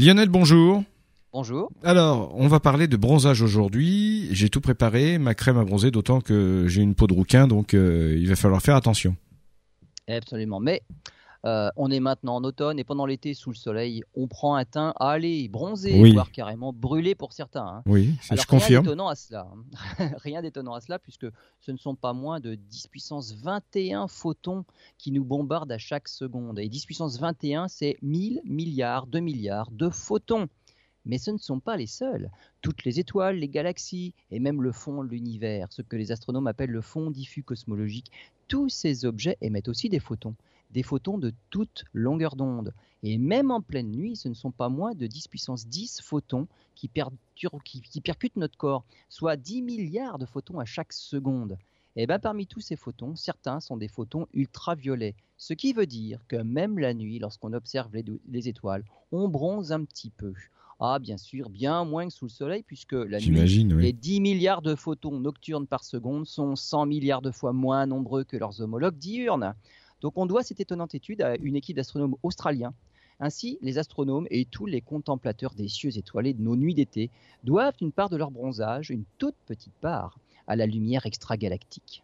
Lionel, bonjour. Bonjour. Alors, on va parler de bronzage aujourd'hui. J'ai tout préparé, ma crème à bronzer, d'autant que j'ai une peau de rouquin, donc euh, il va falloir faire attention. Absolument. Mais euh, on est maintenant en automne et pendant l'été, sous le soleil, on prend un teint à aller bronzer, voire carrément brûler pour certains. Hein. Oui, je confirme. Rien d'étonnant à cela. Hein. rien d'étonnant à cela, puisque ce ne sont pas moins de 10 puissance 21 photons qui nous bombardent à chaque seconde. Et 10 puissance 21, c'est 1000 milliards, 2 milliards de photons. Mais ce ne sont pas les seuls. Toutes les étoiles, les galaxies et même le fond de l'univers, ce que les astronomes appellent le fond diffus cosmologique, tous ces objets émettent aussi des photons des photons de toute longueur d'onde. Et même en pleine nuit, ce ne sont pas moins de 10 puissance 10 photons qui, percutent notre corps, soit 10 milliards de photons à chaque seconde. Et bien parmi tous ces photons, certains sont des photons ultraviolets, ce qui veut dire que même la nuit, lorsqu'on observe les, étoiles, on bronze un petit peu. Ah, bien sûr, bien moins que sous le soleil, puisque la nuit, les 10 milliards de photons nocturnes par seconde sont 100 milliards de fois moins nombreux que leurs homologues diurnes. Donc on doit cette étonnante étude à une équipe d'astronomes australiens. Ainsi, les astronomes et tous les contemplateurs des cieux étoilés de nos nuits d'été doivent une part de leur bronzage, une toute petite part, à la lumière extragalactique.